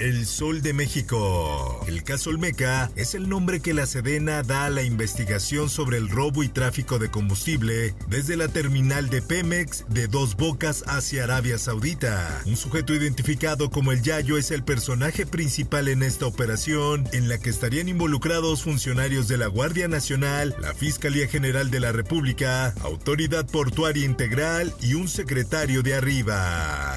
El Sol de México. El caso Olmeca es el nombre que la Sedena da a la investigación sobre el robo y tráfico de combustible desde la terminal de Pemex de Dos Bocas hacia Arabia Saudita. Un sujeto identificado como el Yayo es el personaje principal en esta operación, en la que estarían involucrados funcionarios de la Guardia Nacional, la Fiscalía General de la República, Autoridad Portuaria Integral y un secretario de arriba.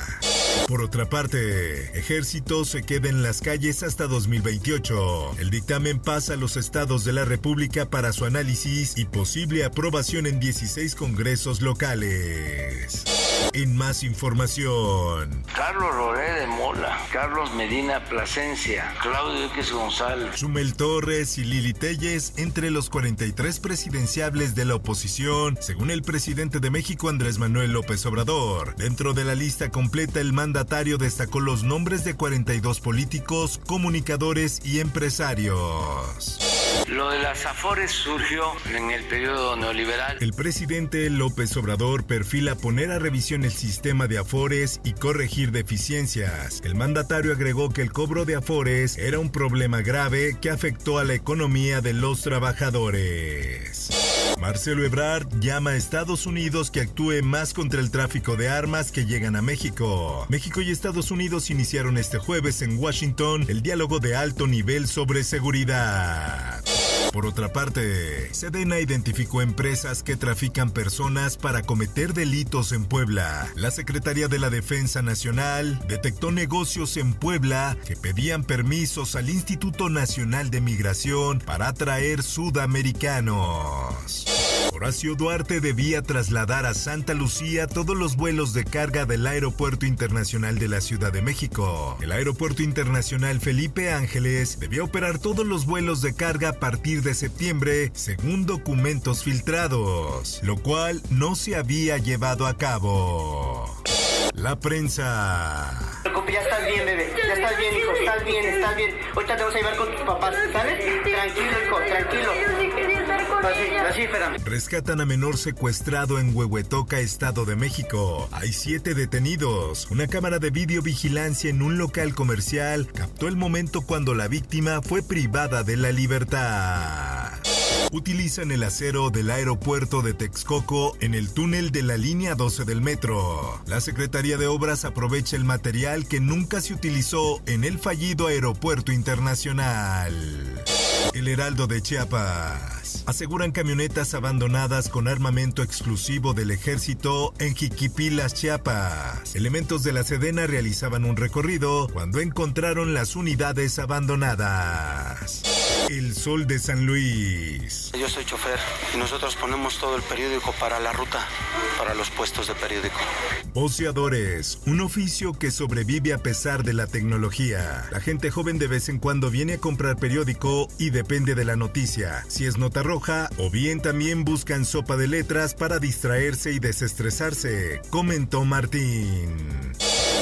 Por otra parte, Ejército se queda en las calles hasta 2028. El dictamen pasa a los estados de la República para su análisis y posible aprobación en 16 congresos locales. En más información. Carlos Roré de Mola, Carlos Medina Plasencia, Claudio X González. Chumel Torres y Lili Telles entre los 43 presidenciables de la oposición, según el presidente de México Andrés Manuel López Obrador. Dentro de la lista completa, el mandatario destacó los nombres de 42 políticos, comunicadores y empresarios. Lo de las Afores surgió en el periodo neoliberal. El presidente López Obrador perfila poner a revisión el sistema de Afores y corregir deficiencias. El mandatario agregó que el cobro de Afores era un problema grave que afectó a la economía de los trabajadores. Marcelo Ebrard llama a Estados Unidos que actúe más contra el tráfico de armas que llegan a México. México y Estados Unidos iniciaron este jueves en Washington el diálogo de alto nivel sobre seguridad. Por otra parte, Sedena identificó empresas que trafican personas para cometer delitos en Puebla. La Secretaría de la Defensa Nacional detectó negocios en Puebla que pedían permisos al Instituto Nacional de Migración para atraer sudamericanos. Horacio Duarte debía trasladar a Santa Lucía todos los vuelos de carga del Aeropuerto Internacional de la Ciudad de México. El Aeropuerto Internacional Felipe Ángeles debía operar todos los vuelos de carga a partir de septiembre, según documentos filtrados, lo cual no se había llevado a cabo. La prensa. Ya estás bien, bebé. Ya estás bien, hijo. Estás bien, estás bien. Ahorita te vas a llevar con tus papás, ¿sabes? Tranquilo, hijo, tranquilo. Rescatan a menor secuestrado en Huehuetoca, Estado de México. Hay siete detenidos. Una cámara de videovigilancia en un local comercial captó el momento cuando la víctima fue privada de la libertad. Utilizan el acero del aeropuerto de Texcoco en el túnel de la línea 12 del metro. La Secretaría de Obras aprovecha el material que nunca se utilizó en el fallido aeropuerto internacional. El Heraldo de Chiapas. Aseguran camionetas abandonadas con armamento exclusivo del ejército en Jiquipilas, Chiapas. Elementos de la Sedena realizaban un recorrido cuando encontraron las unidades abandonadas. El Sol de San Luis. Yo soy chofer y nosotros ponemos todo el periódico para la ruta, para los puestos de periódico. Voceadores, un oficio que sobrevive a pesar de la tecnología. La gente joven de vez en cuando viene a comprar periódico y depende de la noticia, si es nota roja o bien también buscan sopa de letras para distraerse y desestresarse, comentó Martín.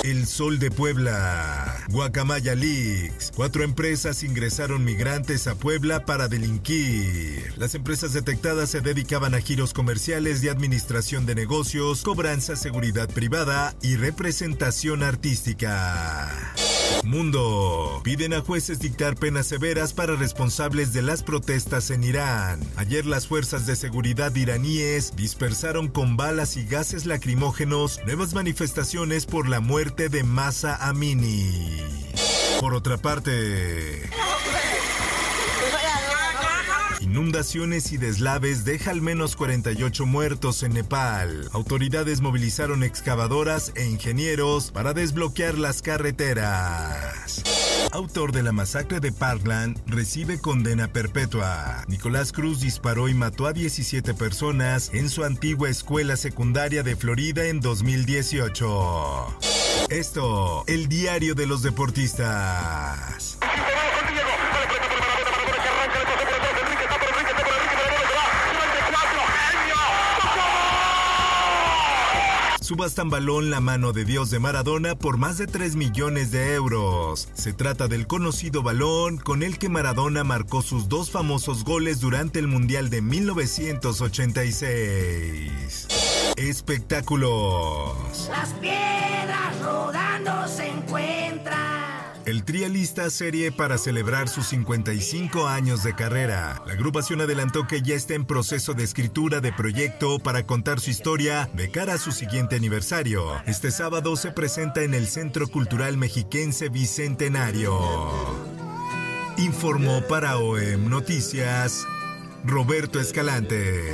El Sol de Puebla. Guacamaya Leaks. Cuatro empresas ingresaron migrantes a Puebla para delinquir. Las empresas detectadas se dedicaban a giros comerciales de administración de negocios, cobranza, seguridad privada y representación artística. Mundo. Piden a jueces dictar penas severas para responsables de las protestas en Irán. Ayer las fuerzas de seguridad iraníes dispersaron con balas y gases lacrimógenos nuevas manifestaciones por la muerte de Masa Amini. Por otra parte... Inundaciones y deslaves deja al menos 48 muertos en Nepal. Autoridades movilizaron excavadoras e ingenieros para desbloquear las carreteras. autor de la masacre de Parkland, recibe condena perpetua. Nicolás Cruz disparó y mató a 17 personas en su antigua escuela secundaria de Florida en 2018. Esto, el diario de los deportistas. Subastan balón La mano de Dios de Maradona por más de 3 millones de euros. Se trata del conocido balón con el que Maradona marcó sus dos famosos goles durante el Mundial de 1986. Espectáculos. Las piedras rodando se encuentran. El trialista serie para celebrar sus 55 años de carrera. La agrupación adelantó que ya está en proceso de escritura de proyecto para contar su historia de cara a su siguiente aniversario. Este sábado se presenta en el Centro Cultural Mexiquense Bicentenario. Informó para OEM Noticias Roberto Escalante.